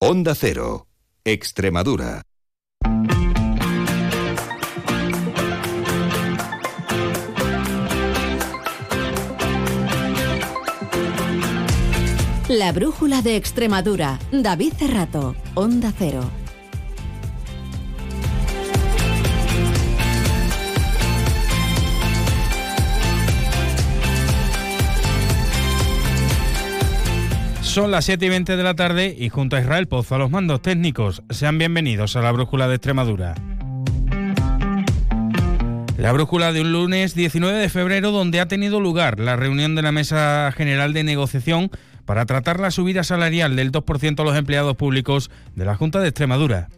Onda Cero, Extremadura. La brújula de Extremadura. David Cerrato, Onda Cero. Son las 7 y 20 de la tarde y junto a Israel Pozo a los mandos técnicos, sean bienvenidos a la Brújula de Extremadura. La brújula de un lunes 19 de febrero donde ha tenido lugar la reunión de la Mesa General de Negociación para tratar la subida salarial del 2% a los empleados públicos de la Junta de Extremadura.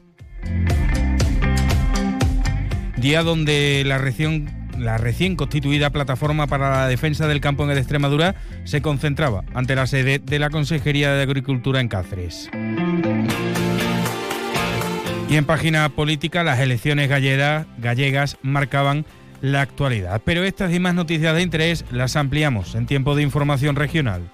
Día donde la región la recién constituida Plataforma para la Defensa del Campo en Extremadura se concentraba ante la sede de la Consejería de Agricultura en Cáceres. Y en página política, las elecciones gallegas, gallegas marcaban la actualidad. Pero estas y más noticias de interés las ampliamos en tiempo de información regional.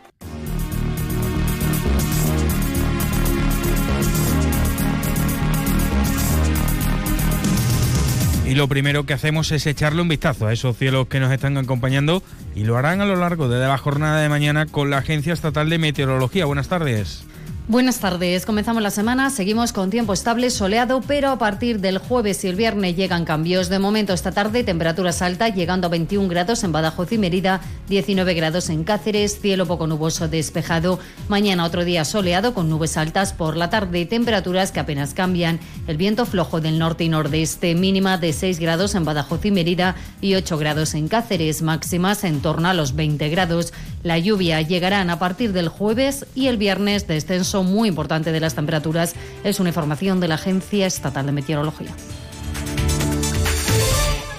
Lo primero que hacemos es echarle un vistazo a esos cielos que nos están acompañando y lo harán a lo largo de la jornada de mañana con la Agencia Estatal de Meteorología. Buenas tardes. Buenas tardes, comenzamos la semana, seguimos con tiempo estable, soleado, pero a partir del jueves y el viernes llegan cambios. De momento esta tarde temperaturas altas, llegando a 21 grados en Badajoz y Mérida, 19 grados en Cáceres, cielo poco nuboso despejado. Mañana otro día soleado con nubes altas por la tarde, temperaturas que apenas cambian. El viento flojo del norte y nordeste, mínima de 6 grados en Badajoz y Mérida y 8 grados en Cáceres, máximas en torno a los 20 grados. La lluvia llegarán a partir del jueves y el viernes descenso muy importante de las temperaturas. Es una información de la Agencia Estatal de Meteorología.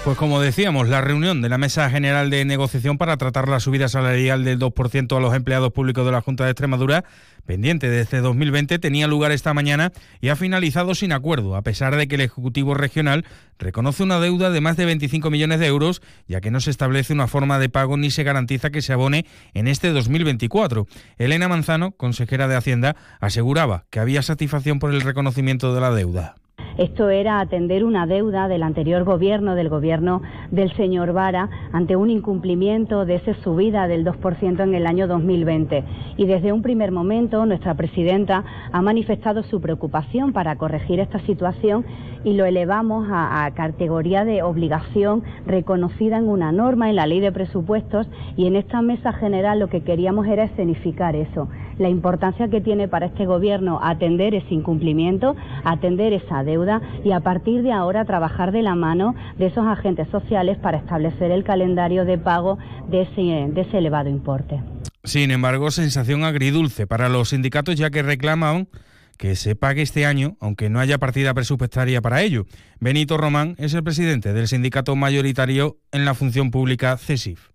Pues como decíamos, la reunión de la Mesa General de Negociación para tratar la subida salarial del 2% a los empleados públicos de la Junta de Extremadura, pendiente desde 2020, tenía lugar esta mañana y ha finalizado sin acuerdo, a pesar de que el Ejecutivo Regional reconoce una deuda de más de 25 millones de euros, ya que no se establece una forma de pago ni se garantiza que se abone en este 2024. Elena Manzano, consejera de Hacienda, aseguraba que había satisfacción por el reconocimiento de la deuda. Esto era atender una deuda del anterior gobierno, del gobierno del señor Vara, ante un incumplimiento de esa subida del 2% en el año 2020. Y desde un primer momento nuestra presidenta ha manifestado su preocupación para corregir esta situación y lo elevamos a, categoría de obligación reconocida en una norma, en la ley de presupuestos y en esta mesa general lo que queríamos era escenificar eso, la importancia que tiene para este gobierno atender ese incumplimiento, atender esa deuda y a partir de ahora trabajar de la mano de esos agentes sociales para establecer el calendario de pago de ese, de ese elevado importe. Sin embargo, sensación agridulce para los sindicatos ya que reclaman que se pague este año, aunque no haya partida presupuestaria para ello. Benito Román es el presidente del sindicato mayoritario en la función pública CESIF.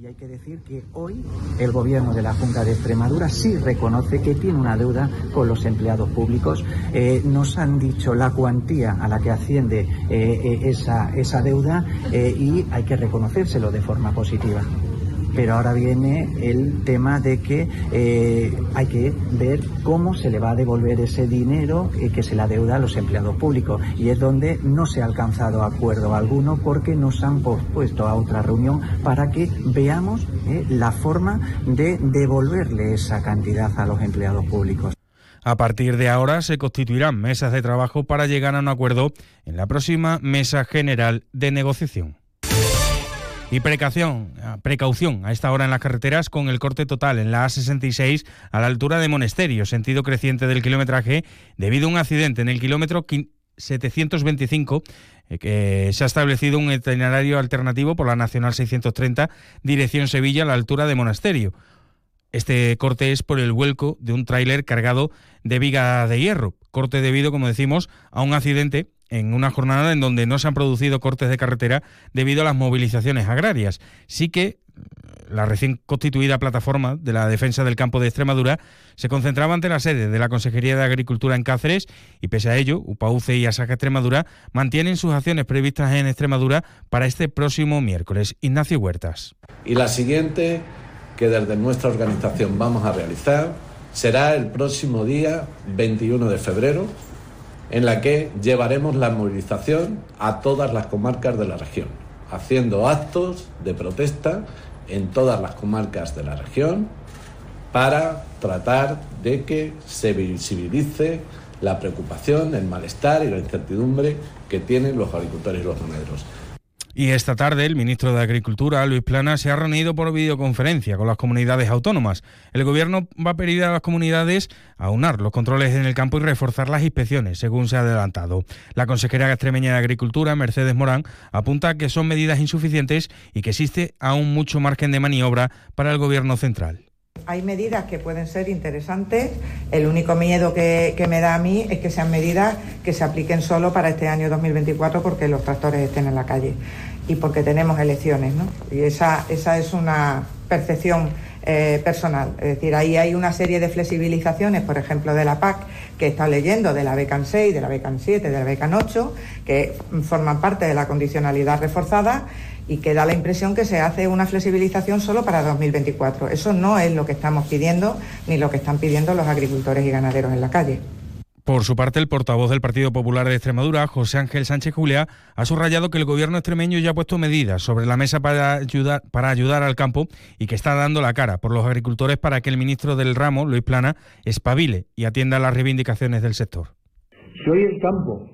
Y hay que decir que hoy el gobierno de la Junta de Extremadura sí reconoce que tiene una deuda con los empleados públicos. Eh, nos han dicho la cuantía a la que asciende eh, eh, esa, esa deuda y hay que reconocérselo de forma positiva pero ahora viene el tema de que eh, hay que ver cómo se le va a devolver ese dinero que se le adeuda a los empleados públicos y es donde no se ha alcanzado acuerdo alguno porque nos han pospuesto a otra reunión para que veamos eh, la forma de devolverle esa cantidad a los empleados públicos. A partir de ahora se constituirán mesas de trabajo para llegar a un acuerdo en la próxima mesa general de negociación. Y precaución, precaución a esta hora en las carreteras con el corte total en la A66 a la altura de Monesterio, sentido creciente del kilometraje, debido a un accidente en el kilómetro 725 eh, que se ha establecido un itinerario alternativo por la Nacional 630 dirección Sevilla a la altura de Monasterio. Este corte es por el vuelco de un tráiler cargado de viga de hierro, corte debido, como decimos, a un accidente en una jornada en donde no se han producido cortes de carretera debido a las movilizaciones agrarias. Sí que eh, la recién constituida plataforma de la defensa del campo de Extremadura se concentraba ante la sede de la Consejería de Agricultura en Cáceres y pese a ello, UPAUCE y Asaja Extremadura mantienen sus acciones previstas en Extremadura para este próximo miércoles. Ignacio Huertas. Y la siguiente que desde nuestra organización vamos a realizar será el próximo día 21 de febrero, en la que llevaremos la movilización a todas las comarcas de la región, haciendo actos de protesta en todas las comarcas de la región para tratar de que se visibilice la preocupación, el malestar y la incertidumbre que tienen los agricultores y los ganaderos. Y esta tarde el ministro de Agricultura, Luis Plana, se ha reunido por videoconferencia con las comunidades autónomas. El gobierno va a pedir a las comunidades aunar los controles en el campo y reforzar las inspecciones, según se ha adelantado. La consejera extremeña de Agricultura, Mercedes Morán, apunta que son medidas insuficientes y que existe aún mucho margen de maniobra para el gobierno central. Hay medidas que pueden ser interesantes. El único miedo que, me da a mí es que sean medidas que se apliquen solo para este año 2024 porque los tractores estén en la calle y porque tenemos elecciones. ¿no? Y esa, esa es una percepción eh, personal. Es decir, ahí hay una serie de flexibilizaciones, por ejemplo, de la PAC, que está leyendo, de la BECAN 6, de la BECAN 7, de la BECAN 8, que forman parte de la condicionalidad reforzada y que da la impresión que se hace una flexibilización solo para 2024. Eso no es lo que estamos pidiendo ni lo que están pidiendo los agricultores y ganaderos en la calle. Por su parte, el portavoz del Partido Popular de Extremadura, José Ángel Sánchez Julia, ha subrayado que el gobierno extremeño ya ha puesto medidas sobre la mesa para ayudar, para ayudar al campo y que está dando la cara por los agricultores para que el ministro del ramo, Luis Plana, espabile y atienda las reivindicaciones del sector. Si hoy el campo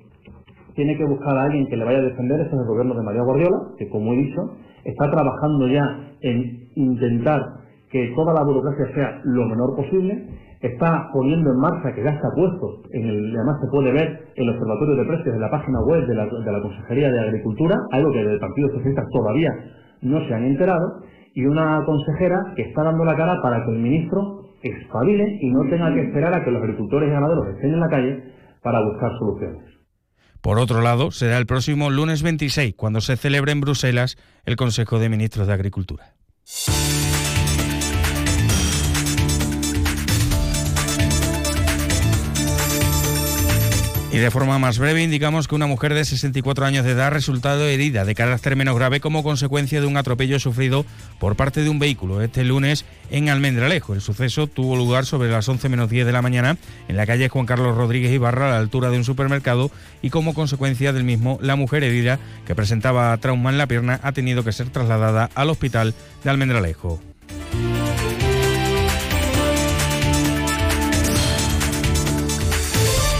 tiene que buscar a alguien que le vaya a defender, ese es el gobierno de María Guardiola, que como he dicho, está trabajando ya en intentar que toda la burocracia sea lo menor posible, está poniendo en marcha, que ya está puesto, en el, además se puede ver en el observatorio de precios de la página web de la, de la Consejería de Agricultura, algo que del Partido Socialista todavía no se han enterado, y una consejera que está dando la cara para que el ministro espabile y no tenga que esperar a que los agricultores y ganaderos estén en la calle para buscar soluciones. Por otro lado, será el próximo lunes 26 cuando se celebre en Bruselas el Consejo de Ministros de Agricultura. Y de forma más breve indicamos que una mujer de 64 años de edad ha resultado herida de carácter menos grave como consecuencia de un atropello sufrido por parte de un vehículo este lunes en Almendralejo. El suceso tuvo lugar sobre las 11 menos 10 de la mañana en la calle Juan Carlos Rodríguez Ibarra a la altura de un supermercado y como consecuencia del mismo la mujer herida que presentaba trauma en la pierna ha tenido que ser trasladada al hospital de Almendralejo.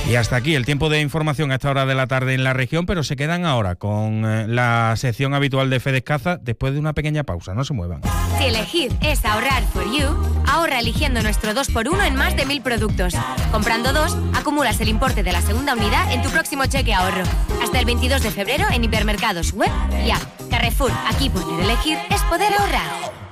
Y hasta aquí el tiempo de información a esta hora de la tarde en la región, pero se quedan ahora con eh, la sección habitual de Fede Caza después de una pequeña pausa. No se muevan. Si elegir es ahorrar for you, ahorra eligiendo nuestro 2x1 en más de mil productos. Comprando dos, acumulas el importe de la segunda unidad en tu próximo cheque ahorro. Hasta el 22 de febrero en hipermercados web y app. Carrefour, aquí poder elegir es poder ahorrar.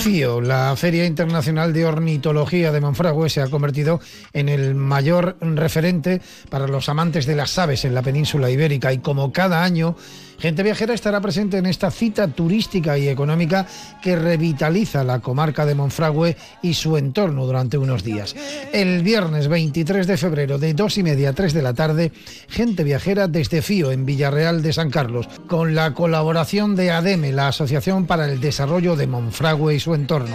FIO, la Feria Internacional de Ornitología de Monfragüe, se ha convertido en el mayor referente para los amantes de las aves en la península ibérica y como cada año Gente Viajera estará presente en esta cita turística y económica que revitaliza la comarca de Monfragüe y su entorno durante unos días. El viernes 23 de febrero de 2 y media a 3 de la tarde, Gente Viajera desde Fío en Villarreal de San Carlos, con la colaboración de ADEME, la Asociación para el Desarrollo de Monfragüe y su entorno.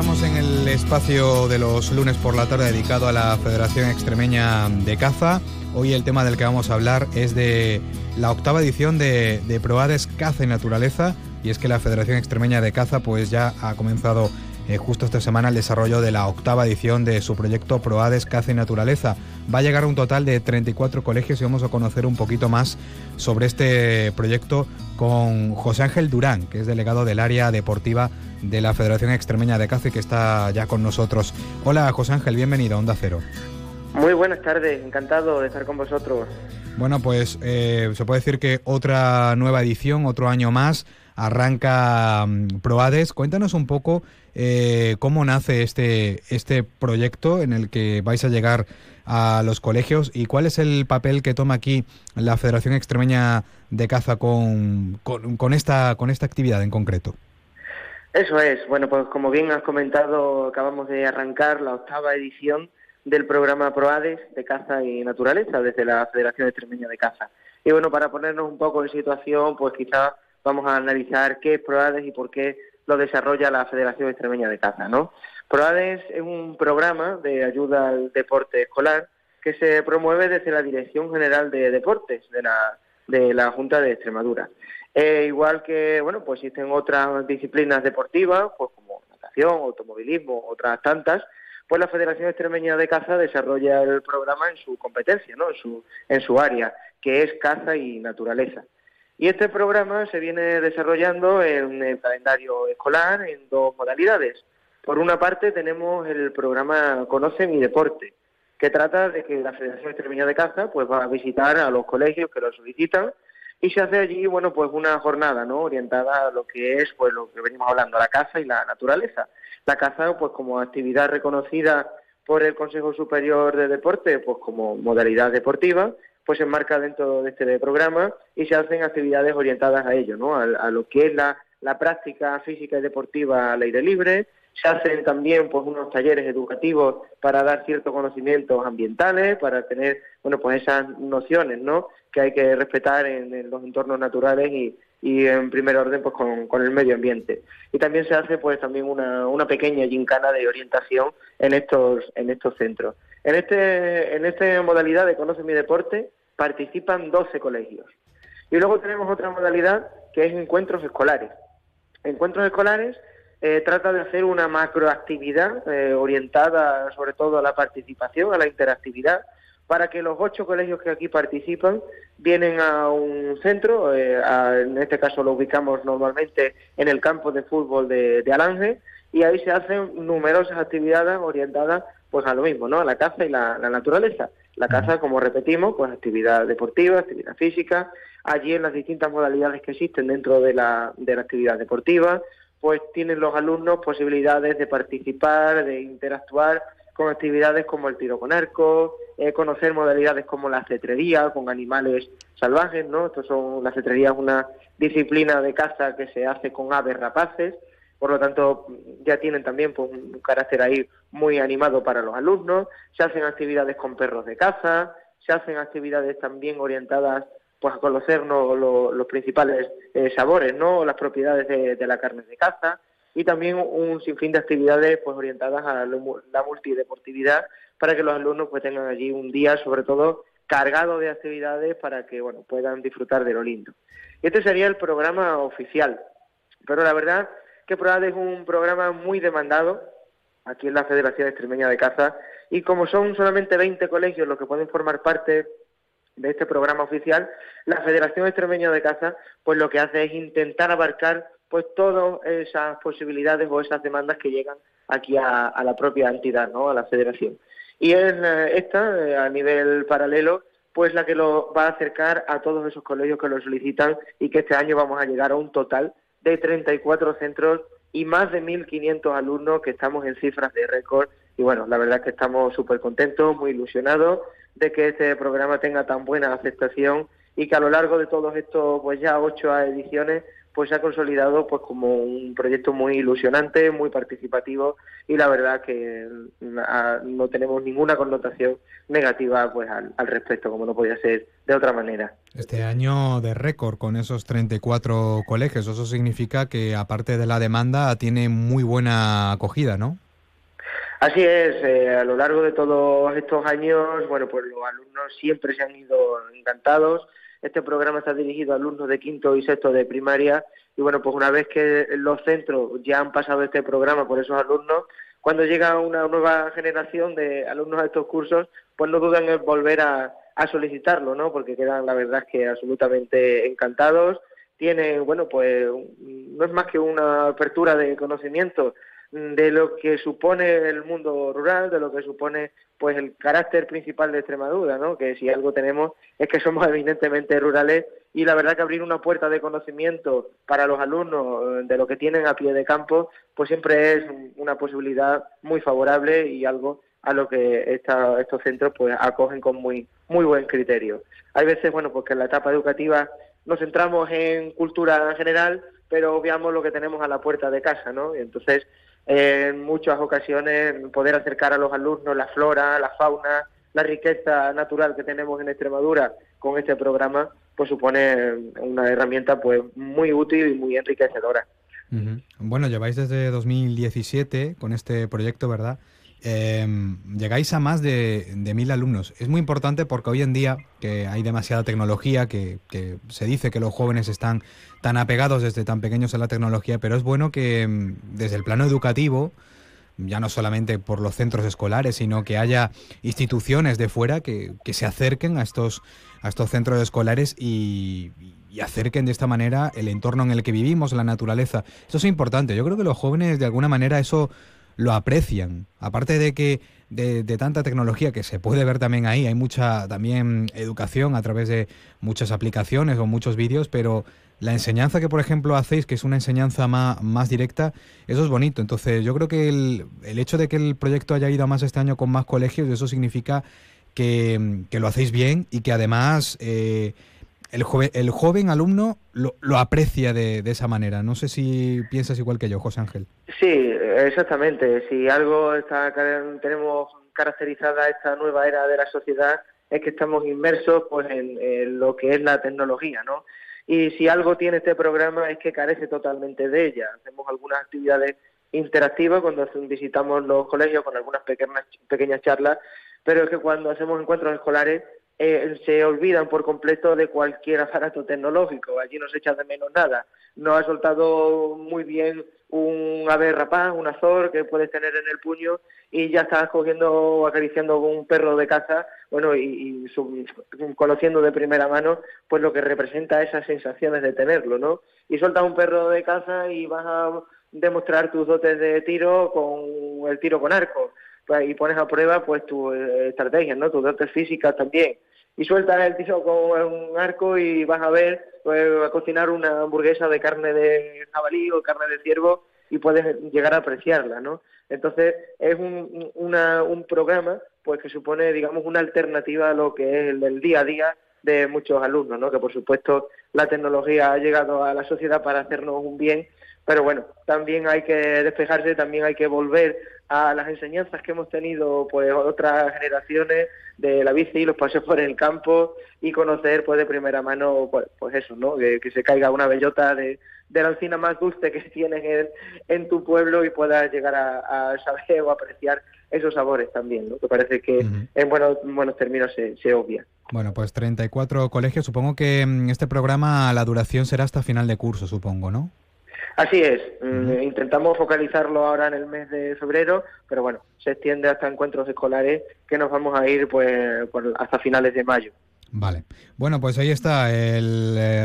Estamos en el espacio de los lunes por la tarde dedicado a la Federación Extremeña de Caza. Hoy el tema del que vamos a hablar es de la octava edición de, de Proades Caza y Naturaleza y es que la Federación Extremeña de Caza pues ya ha comenzado eh, justo esta semana el desarrollo de la octava edición de su proyecto Proades Caza y Naturaleza. Va a llegar a un total de 34 colegios y vamos a conocer un poquito más sobre este proyecto con José Ángel Durán, que es delegado del área deportiva de la Federación Extremeña de Caza y que está ya con nosotros. Hola José Ángel, bienvenido a Onda Cero. Muy buenas tardes, encantado de estar con vosotros. Bueno, pues eh, se puede decir que otra nueva edición, otro año más, arranca mm, Proades. Cuéntanos un poco eh, cómo nace este, este proyecto en el que vais a llegar a los colegios y cuál es el papel que toma aquí la Federación Extremeña de Caza con, con, esta, con esta actividad en concreto. Eso es. Bueno, pues como bien has comentado, acabamos de arrancar la octava edición del programa PROADES de caza y naturaleza desde la Federación Extremeña de Caza. Y bueno, para ponernos un poco en situación, pues quizás vamos a analizar qué es PROADES y por qué lo desarrolla la Federación Extremeña de Caza, ¿no? PROADES es un programa de ayuda al deporte escolar que se promueve desde la Dirección General de Deportes de la, de la Junta de Extremadura. Eh, igual que, bueno, pues existen otras disciplinas deportivas, pues como natación, automovilismo, otras tantas, pues la Federación Extremeña de Caza desarrolla el programa en su competencia, ¿no? en, su, en su área, que es caza y naturaleza. Y este programa se viene desarrollando en el calendario escolar en dos modalidades. Por una parte tenemos el programa Conoce mi deporte, que trata de que la Federación Extremeña de Caza pues va a visitar a los colegios que lo solicitan y se hace allí bueno pues una jornada no orientada a lo que es pues lo que venimos hablando la caza y la naturaleza la caza, pues como actividad reconocida por el Consejo Superior de Deporte, pues como modalidad deportiva, pues se enmarca dentro de este programa y se hacen actividades orientadas a ello, ¿no? A, lo que es la, la, práctica física y deportiva al aire libre. Se hacen también pues unos talleres educativos para dar ciertos conocimientos ambientales, para tener, bueno, pues esas nociones, ¿no? Que hay que respetar en los entornos naturales y, y en primer orden pues con, el medio ambiente y también se hace pues también una, una pequeña gincana de orientación en estos en estos centros en este en esta modalidad de conoce mi deporte participan 12 colegios y luego tenemos otra modalidad que es encuentros escolares encuentros escolares eh, trata de hacer una macroactividad eh, orientada sobre todo a la participación a la interactividad para que los ocho colegios que aquí participan vienen a un centro, eh, en este caso lo ubicamos normalmente en el campo de fútbol de, Alange, y ahí se hacen numerosas actividades orientadas pues a lo mismo, ¿no? A la caza y la, naturaleza. La caza, como repetimos, pues actividad deportiva, actividad física. Allí en las distintas modalidades que existen dentro de la, de la actividad deportiva, pues tienen los alumnos posibilidades de participar, de interactuar con actividades como el tiro con arco, eh, conocer modalidades como la cetrería con animales salvajes, ¿no? Estos son la cetrería es una disciplina de caza que se hace con aves rapaces, por lo tanto ya tienen también pues, un carácter ahí muy animado para los alumnos. Se hacen actividades con perros de caza, se hacen actividades también orientadas pues a conocer los principales eh, sabores, ¿no? Las propiedades de, la carne de caza y también un sinfín de actividades pues orientadas a la multideportividad para que los alumnos pues tengan allí un día sobre todo cargado de actividades para que bueno puedan disfrutar de lo lindo. Este sería el programa oficial, pero la verdad que PROAD es un programa muy demandado aquí en la Federación Extremeña de Caza y como son solamente 20 colegios los que pueden formar parte de este programa oficial, la Federación Extremeña de Caza pues lo que hace es intentar abarcar pues todas esas posibilidades o esas demandas que llegan aquí a, la propia entidad, ¿no? a la federación. Y es eh, esta, eh, a nivel paralelo, pues la que lo va a acercar a todos esos colegios que lo solicitan y que este año vamos a llegar a un total de 34 centros y más de 1.500 alumnos que estamos en cifras de récord. Y bueno, la verdad es que estamos súper contentos, muy ilusionados de que este programa tenga tan buena aceptación y que a lo largo de todos estos, pues ya ocho ediciones, pues se ha consolidado pues como un proyecto muy ilusionante, muy participativo y la verdad que no tenemos ninguna connotación negativa pues al, respecto, como no podía ser de otra manera. Este año de récord con esos 34 colegios, eso significa que aparte de la demanda tiene muy buena acogida, ¿no? Así es, eh, a lo largo de todos estos años, bueno, pues los alumnos siempre se han ido encantados, Este programa está dirigido a alumnos de quinto y sexto de primaria y bueno, pues una vez que los centros ya han pasado este programa por esos alumnos, cuando llega una nueva generación de alumnos a estos cursos, pues no dudan en volver a, solicitarlo, ¿no? Porque quedan, la verdad, que absolutamente encantados. Tienen, bueno, pues no es más que una apertura de conocimiento de lo que supone el mundo rural, de lo que supone pues el carácter principal de Extremadura, ¿no? Que si algo tenemos es que somos evidentemente rurales y la verdad que abrir una puerta de conocimiento para los alumnos eh, de lo que tienen a pie de campo, pues siempre es una posibilidad muy favorable y algo a lo que esta, estos centros pues acogen con muy muy buen criterio. Hay veces, bueno, pues en la etapa educativa nos centramos en cultura general, pero obviamos lo que tenemos a la puerta de casa, ¿no? Y entonces, en muchas ocasiones, poder acercar a los alumnos la flora, la fauna, la riqueza natural que tenemos en Extremadura con este programa, pues supone una herramienta pues muy útil y muy enriquecedora. Bueno, lleváis desde 2017 con este proyecto, ¿verdad? Em, llegáis a más de, mil alumnos. Es muy importante porque hoy en día que hay demasiada tecnología, que, se dice que los jóvenes están tan apegados desde tan pequeños a la tecnología, pero es bueno que em, desde el plano educativo, ya no solamente por los centros escolares, sino que haya instituciones de fuera que, se acerquen a estos, a estos centros escolares y, y acerquen de esta manera el entorno en el que vivimos, la naturaleza. Eso es importante. Yo creo que los jóvenes de alguna manera eso lo aprecian. Aparte de que de, tanta tecnología que se puede ver también ahí, hay mucha también educación a través de muchas aplicaciones o muchos vídeos, pero la enseñanza que, por ejemplo, hacéis, que es una enseñanza más, más directa, eso es bonito. Entonces, yo creo que el, el, hecho de que el proyecto haya ido a más este año con más colegios, eso significa que, que lo hacéis bien y que además eh, el, joven, el joven alumno lo, lo aprecia de, de, esa manera. No sé si piensas igual que yo, José Ángel. Sí, exactamente. Si algo está, tenemos caracterizada esta nueva era de la sociedad es que estamos inmersos pues en, lo que es la tecnología, ¿no? Y si algo tiene este programa es que carece totalmente de ella. Hacemos algunas actividades interactivas cuando visitamos los colegios con algunas pequeñas, pequeñas charlas, pero es que cuando hacemos encuentros escolares eh, se olvidan por completo de cualquier aparato tecnológico. Allí no se echa de menos nada. No ha soltado muy bien un ave rapaz, un azor que puedes tener en el puño y ya estás cogiendo o acariciando un perro de caza, bueno, y, conociendo de primera mano pues lo que representa esas sensaciones de tenerlo, ¿no? Y sueltas un perro de caza y vas a demostrar tus dotes de tiro con el tiro con arco pues, y pones a prueba pues tus eh, estrategias, ¿no? Tus dotes físicas también y sueltas el tiro con un arco y vas a ver, pues, a cocinar una hamburguesa de carne de jabalí o carne de ciervo y puedes llegar a apreciarla, ¿no? Entonces es un, una, un programa pues que supone, digamos, una alternativa a lo que es el del día a día de muchos alumnos, ¿no? Que por supuesto la tecnología ha llegado a la sociedad para hacernos un bien, pero bueno, también hay que despejarse, también hay que volver a las enseñanzas que hemos tenido pues otras generaciones de la bici, los paseos por el campo y conocer pues de primera mano pues, pues eso, ¿no? Que, se caiga una bellota de, de, la encina más dulce que tienes en, en tu pueblo y puedas llegar a, saber o apreciar esos sabores también, ¿no? Que parece que en buenos, buenos términos se, se obvia. Bueno, pues 34 colegios. Supongo que mm, este programa la duración será hasta final de curso, supongo, ¿no? Así es, mm, intentamos focalizarlo ahora en el mes de febrero, pero bueno, se extiende hasta encuentros escolares que nos vamos a ir pues hasta finales de mayo. Vale. Bueno, pues ahí está. Eh,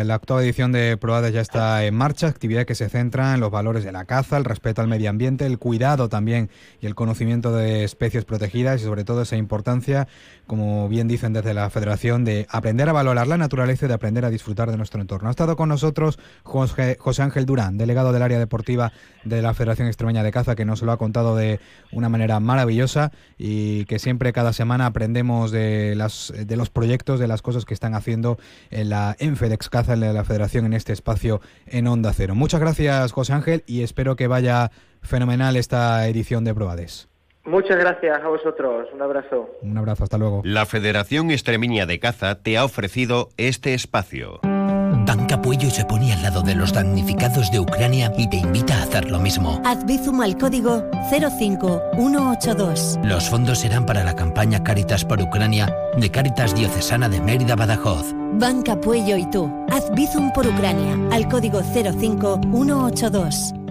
la actual edición de Proades ya está en marcha. Actividad que se centra en los valores de la caza, el respeto al medio ambiente, el cuidado también y el conocimiento de especies protegidas y sobre todo esa importancia, como bien dicen desde la Federación, de aprender a valorar la naturaleza y de aprender a disfrutar de nuestro entorno. Ha estado con nosotros José, José Ángel Durán, delegado del área deportiva de la Federación Extremeña de Caza, que nos lo ha contado de una manera maravillosa y que siempre cada semana aprendemos de, las, de los proyectos, de las cosas que están haciendo en la Enfedex Caza, en la Federación, en este espacio en Onda Cero. Muchas gracias, José Ángel, y espero que vaya fenomenal esta edición de Probades. Muchas gracias a vosotros. Un abrazo. Un abrazo, hasta luego. La Federación Extremeña de Caza te ha ofrecido este espacio. Banca Puello se pone al lado de los damnificados de Ucrania y te invita a hacer lo mismo. Haz Bizum al código 05182. Los fondos serán para la campaña Caritas por Ucrania de Caritas Diocesana de Mérida Badajoz. Banca Puello y tú. Haz Bizum por Ucrania al código 05182.